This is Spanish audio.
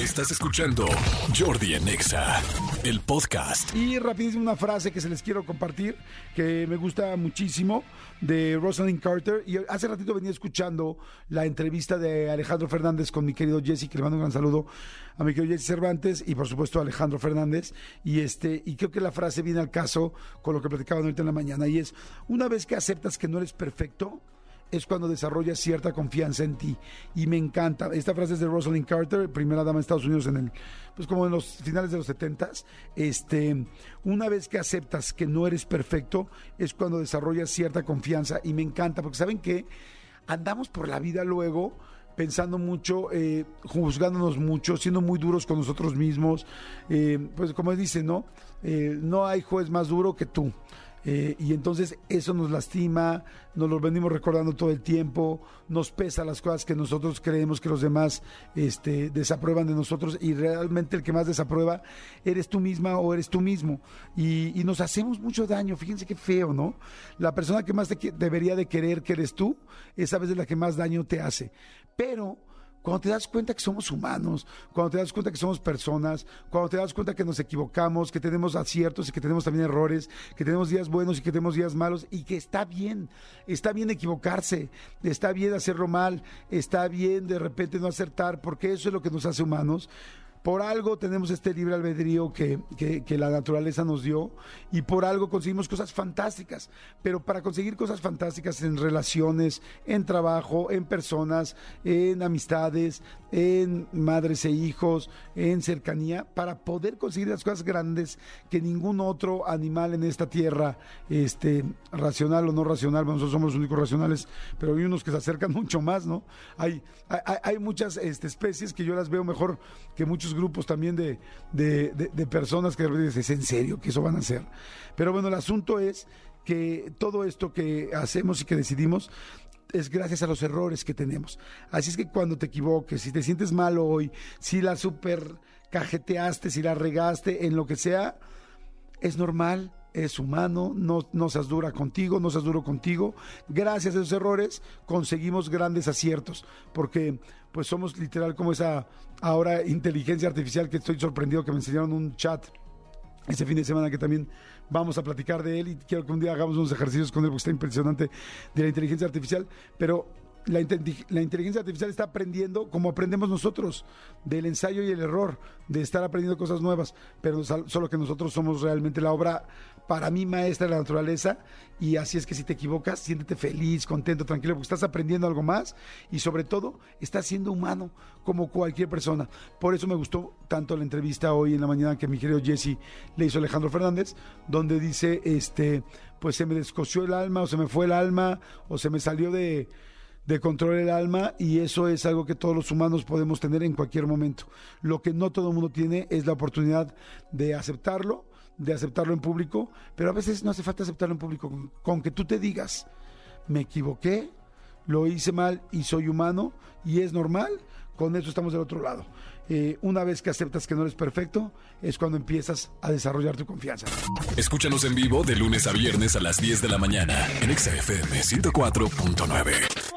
Estás escuchando Jordi Anexa, el podcast. Y rapidísimo una frase que se les quiero compartir, que me gusta muchísimo, de Rosalind Carter. Y hace ratito venía escuchando la entrevista de Alejandro Fernández con mi querido Jesse, que le mando un gran saludo a mi querido Jesse Cervantes y por supuesto a Alejandro Fernández. Y este, y creo que la frase viene al caso con lo que platicaban ahorita en la mañana. Y es, una vez que aceptas que no eres perfecto, es cuando desarrollas cierta confianza en ti. Y me encanta. Esta frase es de Rosalind Carter, primera dama de Estados Unidos en el, pues como en los finales de los 70 Este, una vez que aceptas que no eres perfecto, es cuando desarrollas cierta confianza. Y me encanta, porque saben que andamos por la vida luego pensando mucho, eh, juzgándonos mucho, siendo muy duros con nosotros mismos. Eh, pues como dice, ¿no? Eh, no hay juez más duro que tú. Eh, y entonces eso nos lastima, nos lo venimos recordando todo el tiempo, nos pesa las cosas que nosotros creemos que los demás este, desaprueban de nosotros y realmente el que más desaprueba eres tú misma o eres tú mismo. Y, nos hacemos mucho daño, fíjense qué feo, ¿no? La persona que más te debería de querer que eres tú, esa vez es la que más daño te hace. Pero cuando te das cuenta que somos humanos, cuando te das cuenta que somos personas, cuando te das cuenta que nos equivocamos, que tenemos aciertos y que tenemos también errores, que tenemos días buenos y que tenemos días malos y que está bien, está bien equivocarse, está bien hacerlo mal, está bien de repente no acertar, porque eso es lo que nos hace humanos. Por algo tenemos este libre albedrío que, la naturaleza nos dio y por algo conseguimos cosas fantásticas. Pero para conseguir cosas fantásticas en relaciones, en trabajo, en personas, en amistades, en madres e hijos, en cercanía, para poder conseguir las cosas grandes que ningún otro animal en esta tierra, este, racional o no racional, nosotros somos los únicos racionales, pero hay unos que se acercan mucho más, ¿no? Hay, hay, muchas este, especies que yo las veo mejor que muchos grupos también de, de, personas que ¿es en serio que eso van a hacer? Pero bueno, el asunto es que todo esto que hacemos y que decidimos es gracias a los errores que tenemos. Así es que cuando te equivoques, si te sientes mal hoy, si la super cajeteaste, si la regaste, en lo que sea, es normal, es humano, no, no seas dura contigo, no seas duro contigo. Gracias a esos errores conseguimos grandes aciertos, porque pues somos literal como esa ahora inteligencia artificial que estoy sorprendido que me enseñaron un chat ese fin de semana que también vamos a platicar de él y quiero que un día hagamos unos ejercicios con él porque está impresionante de la inteligencia artificial, pero la, inteligencia artificial está aprendiendo como aprendemos nosotros, del ensayo y el error, de estar aprendiendo cosas nuevas, pero solo que nosotros somos realmente la obra, para mí, maestra de la naturaleza, y así es que si te equivocas, siéntete feliz, contento, tranquilo, porque estás aprendiendo algo más y sobre todo estás siendo humano como cualquier persona. Por eso me gustó tanto la entrevista hoy en la mañana que mi querido Jesse le hizo Alejandro Fernández, donde dice, este, pues se me descoció el alma, o se me fue el alma, o se me salió de de control el alma y eso es algo que todos los humanos podemos tener en cualquier momento. Lo que no todo el mundo tiene es la oportunidad de aceptarlo, de aceptarlo en público, pero a veces no hace falta aceptarlo en público. Con, que tú te digas, me equivoqué, lo hice mal y soy humano y es normal, con eso estamos del otro lado. Eh, una vez que aceptas que no eres perfecto, es cuando empiezas a desarrollar tu confianza. Escúchanos en vivo de lunes a viernes a las 10 de la mañana en XFM 104.9.